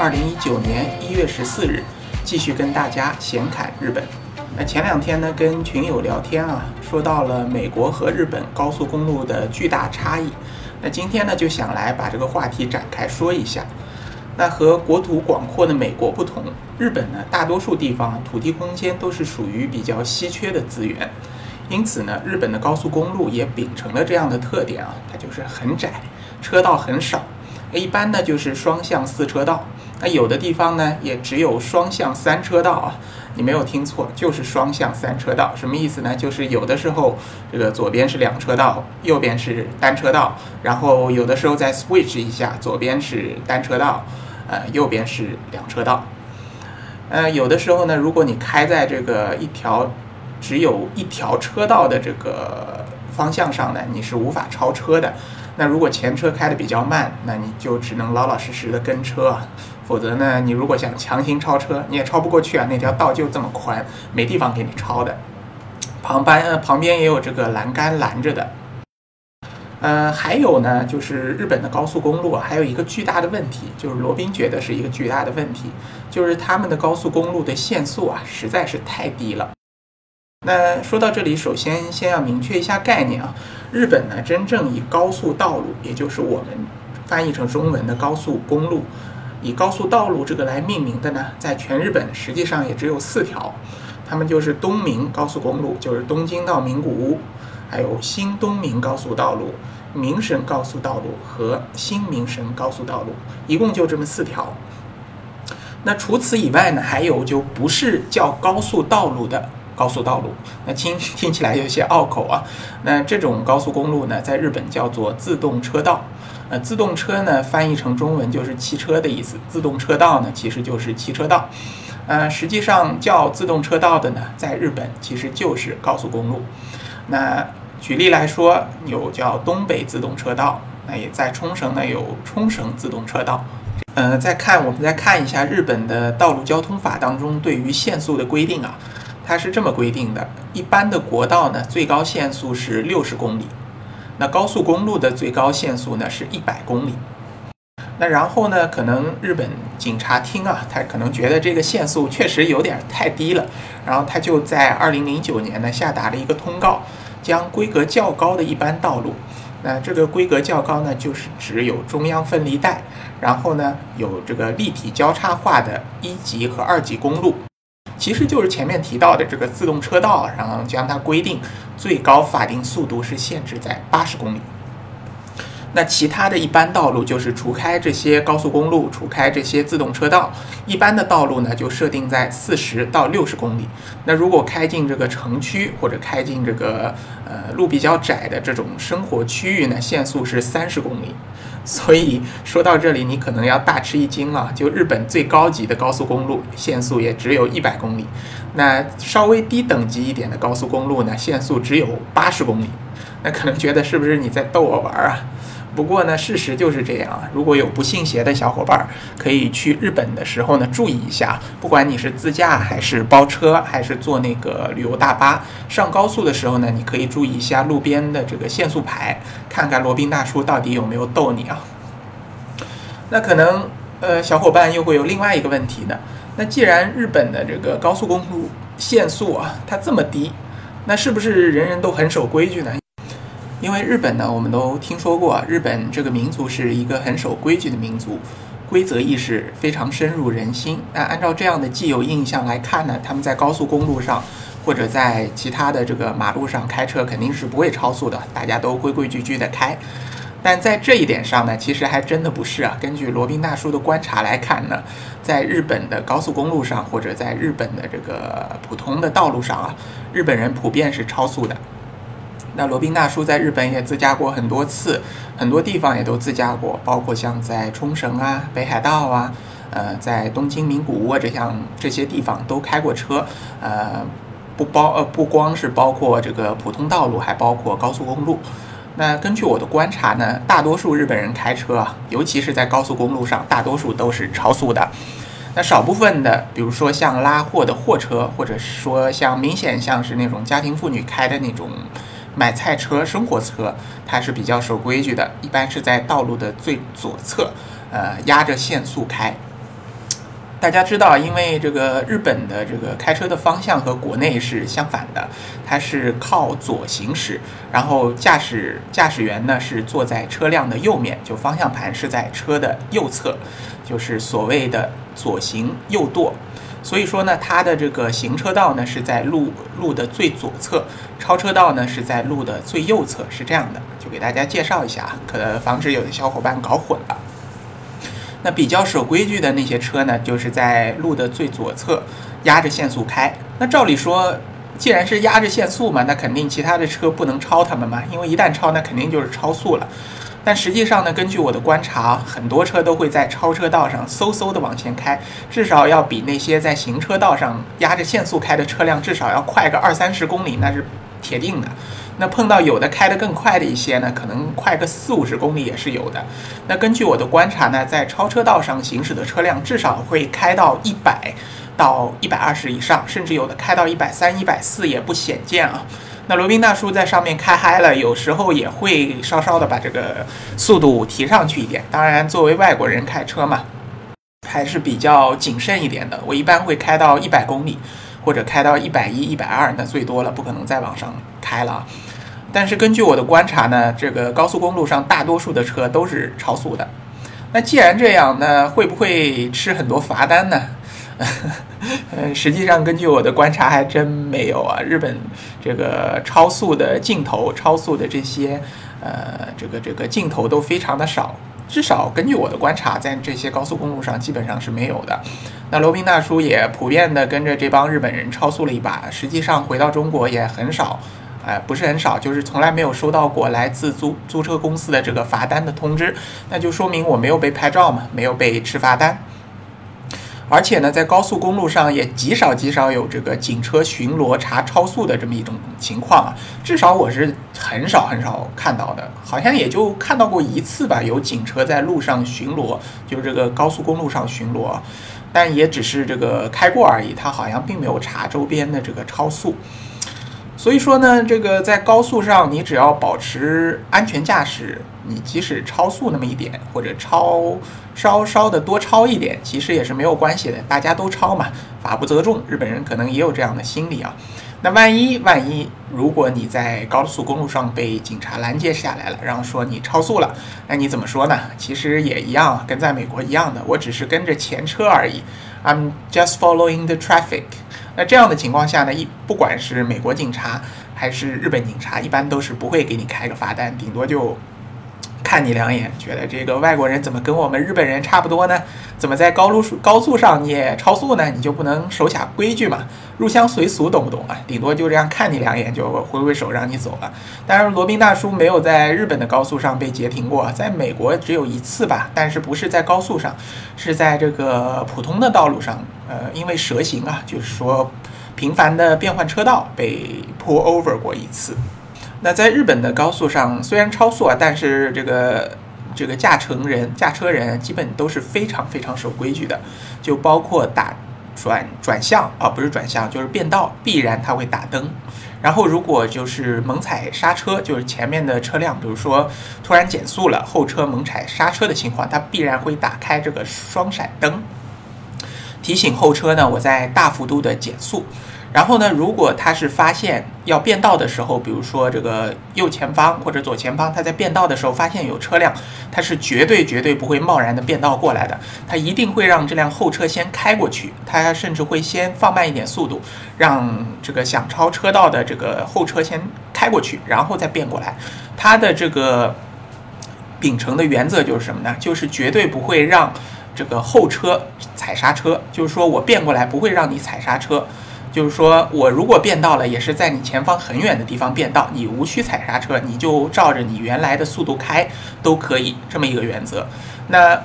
二零一九年一月十四日，继续跟大家闲侃日本。那前两天呢，跟群友聊天啊，说到了美国和日本高速公路的巨大差异。那今天呢，就想来把这个话题展开说一下。那和国土广阔的美国不同，日本呢，大多数地方土地空间都是属于比较稀缺的资源，因此呢，日本的高速公路也秉承了这样的特点啊，它就是很窄，车道很少。一般呢就是双向四车道，那有的地方呢也只有双向三车道啊。你没有听错，就是双向三车道。什么意思呢？就是有的时候这个左边是两车道，右边是单车道，然后有的时候再 switch 一下，左边是单车道，呃，右边是两车道。呃，有的时候呢，如果你开在这个一条只有一条车道的这个方向上呢，你是无法超车的。那如果前车开的比较慢，那你就只能老老实实的跟车，否则呢，你如果想强行超车，你也超不过去啊，那条道就这么宽，没地方给你超的。旁边呃旁边也有这个栏杆拦着的。呃，还有呢，就是日本的高速公路啊，还有一个巨大的问题，就是罗宾觉得是一个巨大的问题，就是他们的高速公路的限速啊，实在是太低了。那说到这里，首先先要明确一下概念啊。日本呢，真正以高速道路，也就是我们翻译成中文的高速公路，以高速道路这个来命名的呢，在全日本实际上也只有四条，它们就是东明高速公路，就是东京到名古屋，还有新东明高速道路、名神高速道路和新名神高速道路，一共就这么四条。那除此以外呢，还有就不是叫高速道路的。高速道路，那听听起来有些拗口啊。那这种高速公路呢，在日本叫做自动车道。呃，自动车呢，翻译成中文就是汽车的意思。自动车道呢，其实就是汽车道。呃，实际上叫自动车道的呢，在日本其实就是高速公路。那举例来说，有叫东北自动车道，那也在冲绳呢有冲绳自动车道。呃，再看我们再看一下日本的道路交通法当中对于限速的规定啊。它是这么规定的：一般的国道呢，最高限速是六十公里；那高速公路的最高限速呢是一百公里。那然后呢，可能日本警察厅啊，他可能觉得这个限速确实有点太低了，然后他就在二零零九年呢下达了一个通告，将规格较高的一般道路，那这个规格较高呢，就是指有中央分离带，然后呢有这个立体交叉化的一级和二级公路。其实就是前面提到的这个自动车道，然后将它规定最高法定速度是限制在八十公里。那其他的一般道路就是除开这些高速公路，除开这些自动车道，一般的道路呢就设定在四十到六十公里。那如果开进这个城区或者开进这个呃路比较窄的这种生活区域呢，限速是三十公里。所以说到这里，你可能要大吃一惊了。就日本最高级的高速公路，限速也只有一百公里；那稍微低等级一点的高速公路呢，限速只有八十公里。那可能觉得是不是你在逗我玩啊？不过呢，事实就是这样啊。如果有不信邪的小伙伴，可以去日本的时候呢，注意一下。不管你是自驾还是包车，还是坐那个旅游大巴上高速的时候呢，你可以注意一下路边的这个限速牌，看看罗宾大叔到底有没有逗你啊。那可能呃，小伙伴又会有另外一个问题呢。那既然日本的这个高速公路限速啊，它这么低，那是不是人人都很守规矩呢？因为日本呢，我们都听说过，日本这个民族是一个很守规矩的民族，规则意识非常深入人心。那按照这样的既有印象来看呢，他们在高速公路上或者在其他的这个马路上开车肯定是不会超速的，大家都规规矩矩的开。但在这一点上呢，其实还真的不是啊。根据罗宾大叔的观察来看呢，在日本的高速公路上或者在日本的这个普通的道路上啊，日本人普遍是超速的。那罗宾大叔在日本也自驾过很多次，很多地方也都自驾过，包括像在冲绳啊、北海道啊，呃，在东京名古屋这样这些地方都开过车，呃，不包呃不光是包括这个普通道路，还包括高速公路。那根据我的观察呢，大多数日本人开车，尤其是在高速公路上，大多数都是超速的。那少部分的，比如说像拉货的货车，或者说像明显像是那种家庭妇女开的那种。买菜车、生活车，它是比较守规矩的，一般是在道路的最左侧，呃，压着限速开。大家知道，因为这个日本的这个开车的方向和国内是相反的，它是靠左行驶，然后驾驶驾驶员呢是坐在车辆的右面，就方向盘是在车的右侧，就是所谓的左行右舵。所以说呢，它的这个行车道呢是在路路的最左侧，超车道呢是在路的最右侧，是这样的。就给大家介绍一下，可能防止有的小伙伴搞混了。那比较守规矩的那些车呢，就是在路的最左侧压着限速开。那照理说，既然是压着限速嘛，那肯定其他的车不能超他们嘛，因为一旦超，那肯定就是超速了。但实际上呢，根据我的观察，很多车都会在超车道上嗖嗖的往前开，至少要比那些在行车道上压着限速开的车辆至少要快个二三十公里，那是铁定的。那碰到有的开得更快的一些呢，可能快个四五十公里也是有的。那根据我的观察呢，在超车道上行驶的车辆至少会开到一百到一百二十以上，甚至有的开到一百三、一百四也不鲜见啊。那罗宾大叔在上面开嗨了，有时候也会稍稍的把这个速度提上去一点。当然，作为外国人开车嘛，还是比较谨慎一点的。我一般会开到一百公里，或者开到一百一、一百二，那最多了，不可能再往上开了。但是根据我的观察呢，这个高速公路上大多数的车都是超速的。那既然这样，那会不会吃很多罚单呢？嗯，实际上根据我的观察还真没有啊。日本这个超速的镜头、超速的这些呃这个这个镜头都非常的少，至少根据我的观察，在这些高速公路上基本上是没有的。那罗宾大叔也普遍的跟着这帮日本人超速了一把，实际上回到中国也很少。哎，不是很少，就是从来没有收到过来自租租车公司的这个罚单的通知，那就说明我没有被拍照嘛，没有被吃罚单。而且呢，在高速公路上也极少极少有这个警车巡逻查超速的这么一种情况啊，至少我是很少很少看到的，好像也就看到过一次吧，有警车在路上巡逻，就是这个高速公路上巡逻，但也只是这个开过而已，他好像并没有查周边的这个超速。所以说呢，这个在高速上，你只要保持安全驾驶，你即使超速那么一点，或者超稍稍的多超一点，其实也是没有关系的。大家都超嘛，法不责众。日本人可能也有这样的心理啊。那万一万一，如果你在高速公路上被警察拦截下来了，然后说你超速了，那你怎么说呢？其实也一样，跟在美国一样的，我只是跟着前车而已。I'm just following the traffic。那这样的情况下呢，一不管是美国警察还是日本警察，一般都是不会给你开个罚单，顶多就看你两眼，觉得这个外国人怎么跟我们日本人差不多呢？怎么在高路高速上你也超速呢？你就不能守下规矩嘛？入乡随俗，懂不懂啊？顶多就这样看你两眼，就挥挥手让你走了。当然，罗宾大叔没有在日本的高速上被截停过，在美国只有一次吧，但是不是在高速上，是在这个普通的道路上。呃，因为蛇行啊，就是说频繁的变换车道被 pull over 过一次。那在日本的高速上，虽然超速啊，但是这个这个驾乘人、驾车人基本都是非常非常守规矩的，就包括打转转向啊，不是转向就是变道，必然他会打灯。然后如果就是猛踩刹车，就是前面的车辆，比如说突然减速了，后车猛踩刹车的情况，它必然会打开这个双闪灯。提醒后车呢，我在大幅度的减速，然后呢，如果他是发现要变道的时候，比如说这个右前方或者左前方，他在变道的时候发现有车辆，他是绝对绝对不会贸然的变道过来的，他一定会让这辆后车先开过去，他甚至会先放慢一点速度，让这个想超车道的这个后车先开过去，然后再变过来。他的这个秉承的原则就是什么呢？就是绝对不会让。这个后车踩刹车，就是说我变过来不会让你踩刹车，就是说我如果变道了，也是在你前方很远的地方变道，你无需踩刹车，你就照着你原来的速度开都可以，这么一个原则。那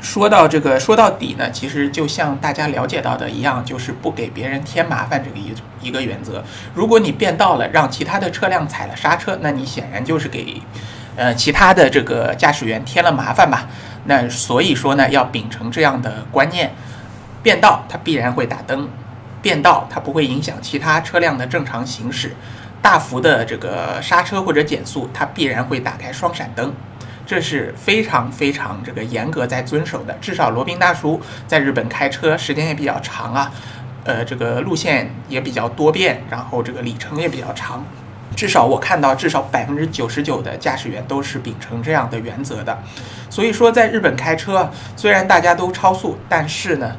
说到这个，说到底呢，其实就像大家了解到的一样，就是不给别人添麻烦这个一一个原则。如果你变道了，让其他的车辆踩了刹车，那你显然就是给呃其他的这个驾驶员添了麻烦吧。那所以说呢，要秉承这样的观念，变道它必然会打灯，变道它不会影响其他车辆的正常行驶。大幅的这个刹车或者减速，它必然会打开双闪灯，这是非常非常这个严格在遵守的。至少罗宾大叔在日本开车时间也比较长啊，呃，这个路线也比较多变，然后这个里程也比较长。至少我看到，至少百分之九十九的驾驶员都是秉承这样的原则的。所以说，在日本开车，虽然大家都超速，但是呢。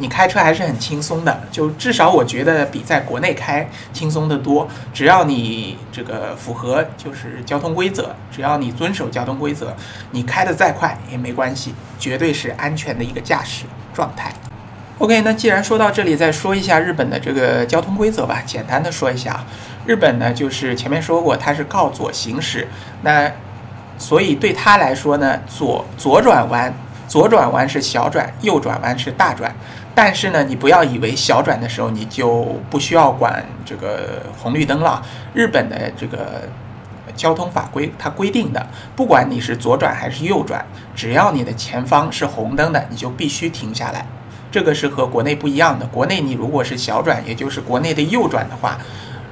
你开车还是很轻松的，就至少我觉得比在国内开轻松的多。只要你这个符合就是交通规则，只要你遵守交通规则，你开的再快也没关系，绝对是安全的一个驾驶状态。OK，那既然说到这里，再说一下日本的这个交通规则吧，简单的说一下。日本呢，就是前面说过，它是靠左行驶，那所以对他来说呢，左左转弯，左转弯是小转，右转弯是大转。但是呢，你不要以为小转的时候你就不需要管这个红绿灯了。日本的这个交通法规它规定的，不管你是左转还是右转，只要你的前方是红灯的，你就必须停下来。这个是和国内不一样的。国内你如果是小转，也就是国内的右转的话。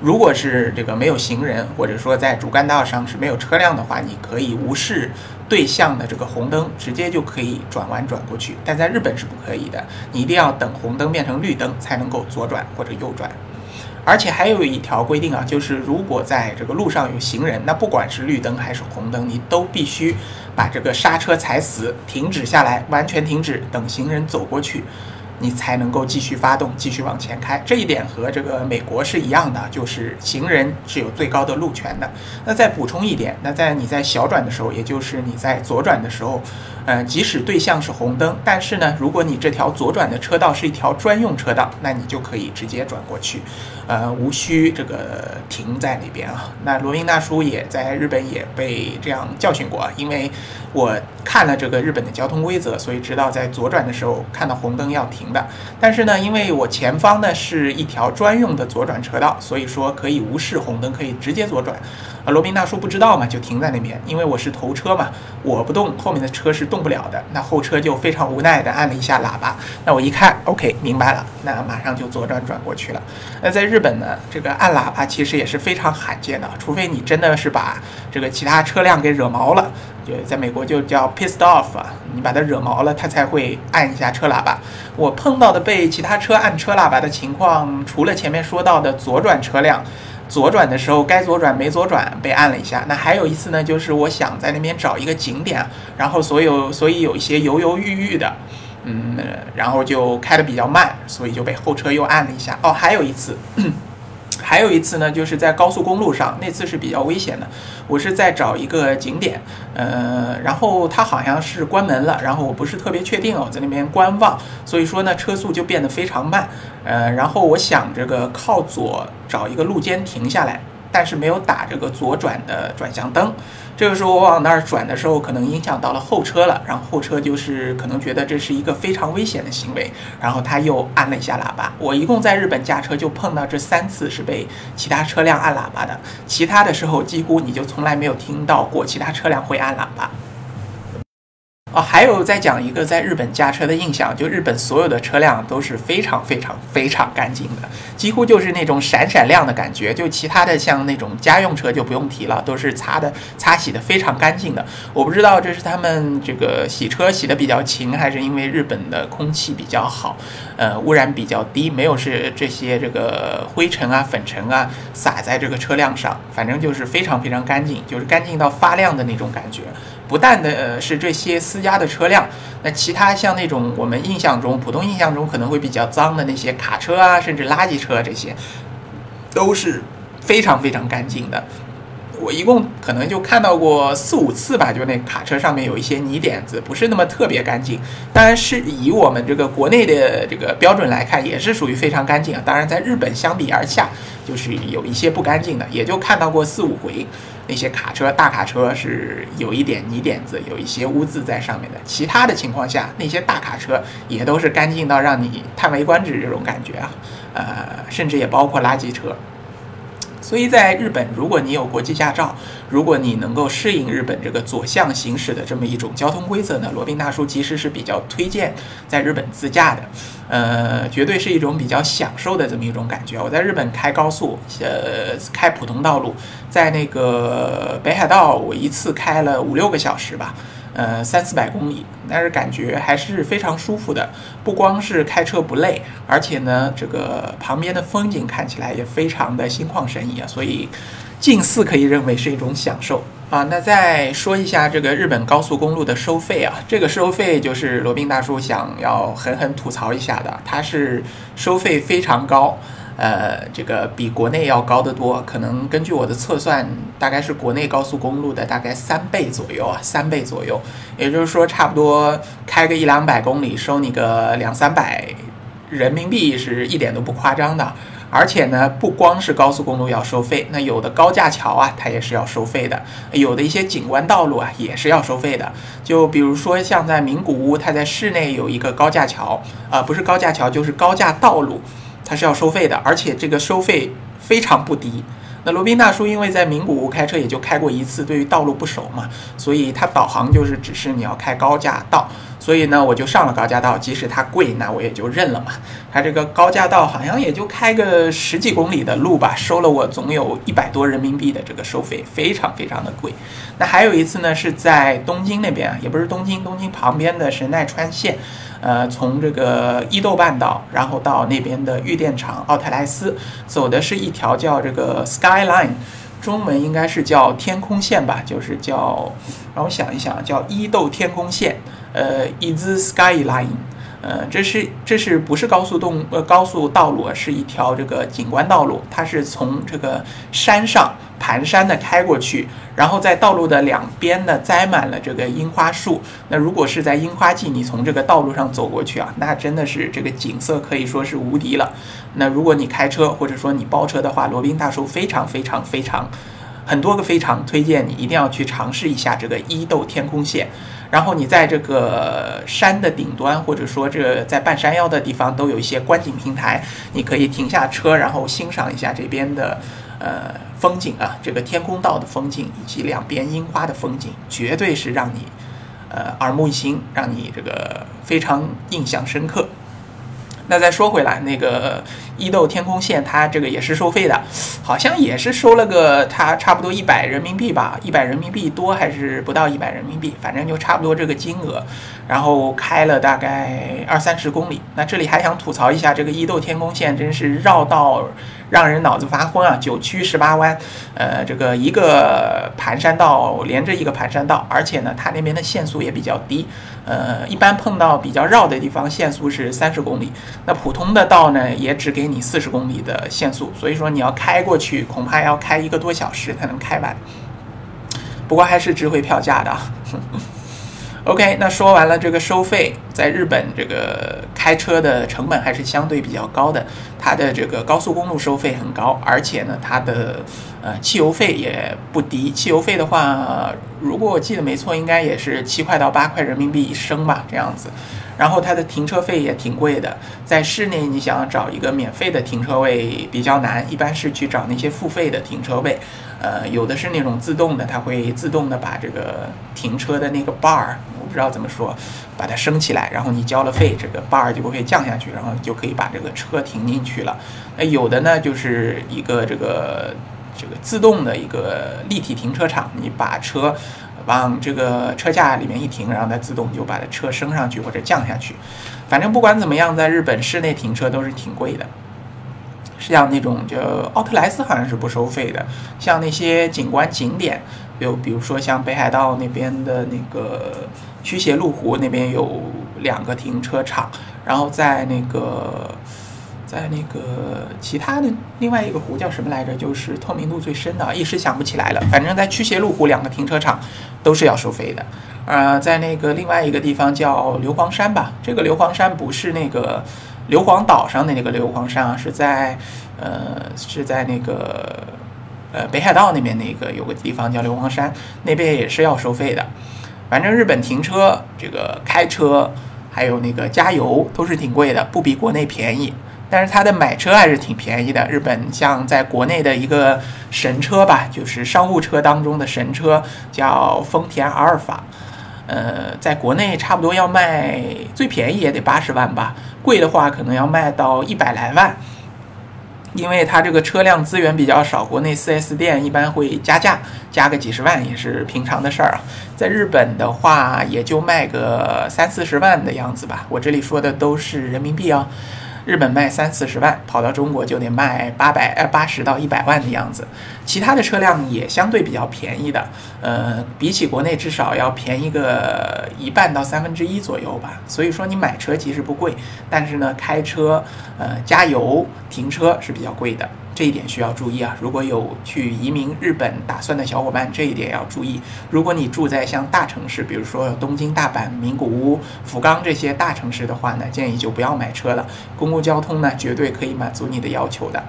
如果是这个没有行人，或者说在主干道上是没有车辆的话，你可以无视对向的这个红灯，直接就可以转弯转过去。但在日本是不可以的，你一定要等红灯变成绿灯才能够左转或者右转。而且还有一条规定啊，就是如果在这个路上有行人，那不管是绿灯还是红灯，你都必须把这个刹车踩死，停止下来，完全停止，等行人走过去。你才能够继续发动，继续往前开。这一点和这个美国是一样的，就是行人是有最高的路权的。那再补充一点，那在你在小转的时候，也就是你在左转的时候，呃，即使对向是红灯，但是呢，如果你这条左转的车道是一条专用车道，那你就可以直接转过去，呃，无需这个停在那边啊。那罗宾大叔也在日本也被这样教训过，因为我看了这个日本的交通规则，所以知道在左转的时候看到红灯要停。的，但是呢，因为我前方呢是一条专用的左转车道，所以说可以无视红灯，可以直接左转。啊，罗宾大叔不知道嘛，就停在那边。因为我是头车嘛，我不动，后面的车是动动不了的。那后车就非常无奈的按了一下喇叭。那我一看，OK，明白了，那马上就左转转过去了。那在日本呢，这个按喇叭其实也是非常罕见的，除非你真的是把这个其他车辆给惹毛了。就在美国就叫 pissed off 啊，你把它惹毛了，它才会按一下车喇叭。我碰到的被其他车按车喇叭的情况，除了前面说到的左转车辆，左转的时候该左转没左转被按了一下，那还有一次呢，就是我想在那边找一个景点，然后所有所以有一些犹犹豫豫的，嗯，然后就开的比较慢，所以就被后车又按了一下。哦，还有一次。还有一次呢，就是在高速公路上，那次是比较危险的。我是在找一个景点，呃，然后它好像是关门了，然后我不是特别确定哦，在那边观望，所以说呢，车速就变得非常慢，呃，然后我想这个靠左找一个路肩停下来。但是没有打这个左转的转向灯，这个时候我往那儿转的时候，可能影响到了后车了，然后后车就是可能觉得这是一个非常危险的行为，然后他又按了一下喇叭。我一共在日本驾车就碰到这三次是被其他车辆按喇叭的，其他的时候几乎你就从来没有听到过其他车辆会按喇叭。还有再讲一个在日本驾车的印象，就日本所有的车辆都是非常非常非常干净的，几乎就是那种闪闪亮的感觉。就其他的像那种家用车就不用提了，都是擦的擦洗的非常干净的。我不知道这是他们这个洗车洗的比较勤，还是因为日本的空气比较好，呃，污染比较低，没有是这些这个灰尘啊、粉尘啊洒在这个车辆上，反正就是非常非常干净，就是干净到发亮的那种感觉。不但的呃是这些私家的车辆，那其他像那种我们印象中、普通印象中可能会比较脏的那些卡车啊，甚至垃圾车这些，都是非常非常干净的。我一共可能就看到过四五次吧，就那卡车上面有一些泥点子，不是那么特别干净。当然是以我们这个国内的这个标准来看，也是属于非常干净啊。当然在日本相比而下，就是有一些不干净的，也就看到过四五回。那些卡车大卡车是有一点泥点子，有一些污渍在上面的。其他的情况下，那些大卡车也都是干净到让你叹为观止这种感觉啊。呃，甚至也包括垃圾车。所以在日本，如果你有国际驾照，如果你能够适应日本这个左向行驶的这么一种交通规则呢，罗宾大叔其实是比较推荐在日本自驾的，呃，绝对是一种比较享受的这么一种感觉。我在日本开高速，呃，开普通道路，在那个北海道，我一次开了五六个小时吧。呃，三四百公里，但是感觉还是非常舒服的。不光是开车不累，而且呢，这个旁边的风景看起来也非常的心旷神怡啊。所以，近似可以认为是一种享受啊。那再说一下这个日本高速公路的收费啊，这个收费就是罗宾大叔想要狠狠吐槽一下的，它是收费非常高。呃，这个比国内要高得多，可能根据我的测算，大概是国内高速公路的大概三倍左右啊，三倍左右。也就是说，差不多开个一两百公里，收你个两三百人民币是一点都不夸张的。而且呢，不光是高速公路要收费，那有的高架桥啊，它也是要收费的；有的一些景观道路啊，也是要收费的。就比如说像在名古屋，它在市内有一个高架桥，啊，不是高架桥，就是高架道路。它是要收费的，而且这个收费非常不低。那罗宾大叔因为在名古屋开车也就开过一次，对于道路不熟嘛，所以他导航就是指示你要开高架道。所以呢，我就上了高架道，即使它贵，那我也就认了嘛。它这个高架道好像也就开个十几公里的路吧，收了我总有一百多人民币的这个收费，非常非常的贵。那还有一次呢，是在东京那边啊，也不是东京，东京旁边的是奈川县。呃，从这个伊豆半岛，然后到那边的玉电厂奥特莱斯，走的是一条叫这个 Skyline，中文应该是叫天空线吧，就是叫，让我想一想，叫伊豆天空线，呃，Is Skyline。呃，这是这是不是高速动呃高速道路啊？是一条这个景观道路，它是从这个山上盘山的开过去，然后在道路的两边呢栽满了这个樱花树。那如果是在樱花季，你从这个道路上走过去啊，那真的是这个景色可以说是无敌了。那如果你开车或者说你包车的话，罗宾大叔非常非常非常很多个非常推荐你一定要去尝试一下这个伊豆天空线。然后你在这个山的顶端，或者说这在半山腰的地方，都有一些观景平台，你可以停下车，然后欣赏一下这边的呃风景啊，这个天空道的风景以及两边樱花的风景，绝对是让你呃耳目一新，让你这个非常印象深刻。那再说回来，那个伊豆天空线，它这个也是收费的，好像也是收了个它差不多一百人民币吧，一百人民币多还是不到一百人民币，反正就差不多这个金额。然后开了大概二三十公里。那这里还想吐槽一下，这个伊豆天空线真是绕道让人脑子发昏啊，九曲十八弯，呃，这个一个盘山道连着一个盘山道，而且呢，它那边的限速也比较低。呃，一般碰到比较绕的地方，限速是三十公里。那普通的道呢，也只给你四十公里的限速，所以说你要开过去，恐怕要开一个多小时才能开完。不过还是值回票价的。OK，那说完了这个收费，在日本这个开车的成本还是相对比较高的，它的这个高速公路收费很高，而且呢，它的呃汽油费也不低。汽油费的话，如果我记得没错，应该也是七块到八块人民币一升吧，这样子。然后它的停车费也挺贵的，在室内你想要找一个免费的停车位比较难，一般是去找那些付费的停车位。呃，有的是那种自动的，它会自动的把这个停车的那个 bar，我不知道怎么说，把它升起来，然后你交了费，这个 bar 就不会降下去，然后就可以把这个车停进去了。那有的呢，就是一个这个这个自动的一个立体停车场，你把车往这个车架里面一停，然后它自动就把它车升上去或者降下去。反正不管怎么样，在日本室内停车都是挺贵的。像那种就奥特莱斯好像是不收费的，像那些景观景点，有比如说像北海道那边的那个驱邪路湖那边有两个停车场，然后在那个在那个其他的另外一个湖叫什么来着？就是透明度最深的，一时想不起来了。反正在驱邪路湖两个停车场都是要收费的。呃，在那个另外一个地方叫硫磺山吧，这个硫磺山不是那个。硫磺岛上的那个硫磺山啊，是在，呃，是在那个，呃，北海道那边那个有个地方叫硫磺山，那边也是要收费的。反正日本停车、这个开车，还有那个加油都是挺贵的，不比国内便宜。但是它的买车还是挺便宜的。日本像在国内的一个神车吧，就是商务车当中的神车，叫丰田阿尔法。呃，在国内差不多要卖最便宜也得八十万吧，贵的话可能要卖到一百来万。因为它这个车辆资源比较少，国内 4S 店一般会加价，加个几十万也是平常的事儿啊。在日本的话，也就卖个三四十万的样子吧。我这里说的都是人民币啊。日本卖三四十万，跑到中国就得卖八百呃八十到一百万的样子。其他的车辆也相对比较便宜的，呃，比起国内至少要便宜个一半到三分之一左右吧。所以说你买车其实不贵，但是呢，开车、呃加油、停车是比较贵的。这一点需要注意啊！如果有去移民日本打算的小伙伴，这一点要注意。如果你住在像大城市，比如说东京、大阪、名古屋、福冈这些大城市的话呢，建议就不要买车了。公共交通呢，绝对可以满足你的要求的。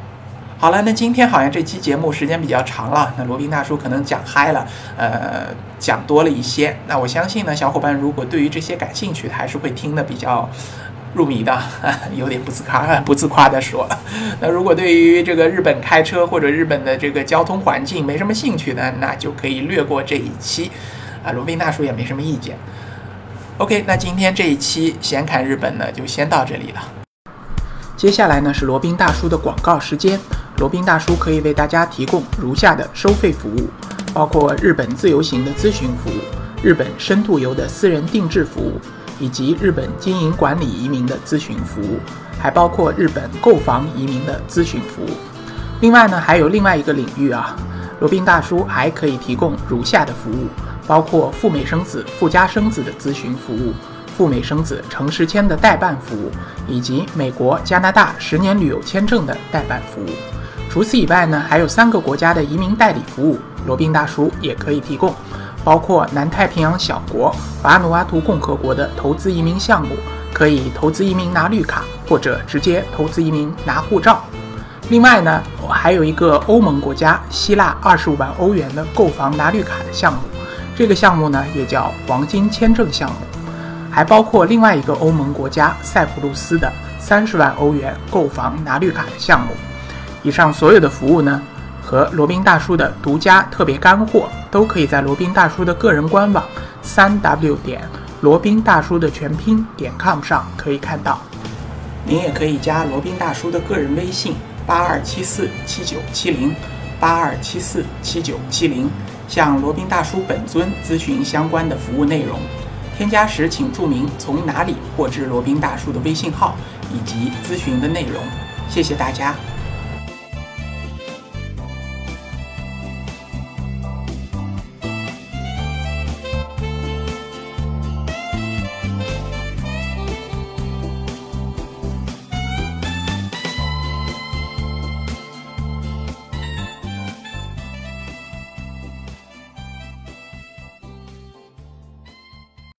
好了，那今天好像这期节目时间比较长了，那罗宾大叔可能讲嗨了，呃，讲多了一些。那我相信呢，小伙伴如果对于这些感兴趣，还是会听的比较。入迷的，有点不自夸，不自夸的说。那如果对于这个日本开车或者日本的这个交通环境没什么兴趣的，那就可以略过这一期。啊，罗宾大叔也没什么意见。OK，那今天这一期闲侃日本呢，就先到这里了。接下来呢是罗宾大叔的广告时间。罗宾大叔可以为大家提供如下的收费服务，包括日本自由行的咨询服务，日本深度游的私人定制服务。以及日本经营管理移民的咨询服务，还包括日本购房移民的咨询服务。另外呢，还有另外一个领域啊，罗宾大叔还可以提供如下的服务，包括赴美生子、赴加生子的咨询服务，赴美生子城市签的代办服务，以及美国、加拿大十年旅游签证的代办服务。除此以外呢，还有三个国家的移民代理服务，罗宾大叔也可以提供。包括南太平洋小国瓦努阿图共和国的投资移民项目，可以投资移民拿绿卡，或者直接投资移民拿护照。另外呢，还有一个欧盟国家希腊二十五万欧元的购房拿绿卡的项目，这个项目呢也叫黄金签证项目。还包括另外一个欧盟国家塞浦路斯的三十万欧元购房拿绿卡的项目。以上所有的服务呢？和罗宾大叔的独家特别干货，都可以在罗宾大叔的个人官网三 w 点罗宾大叔的全拼点 com 上可以看到。您也可以加罗宾大叔的个人微信八二七四七九七零八二七四七九七零，向罗宾大叔本尊咨询相关的服务内容。添加时请注明从哪里获知罗宾大叔的微信号以及咨询的内容。谢谢大家。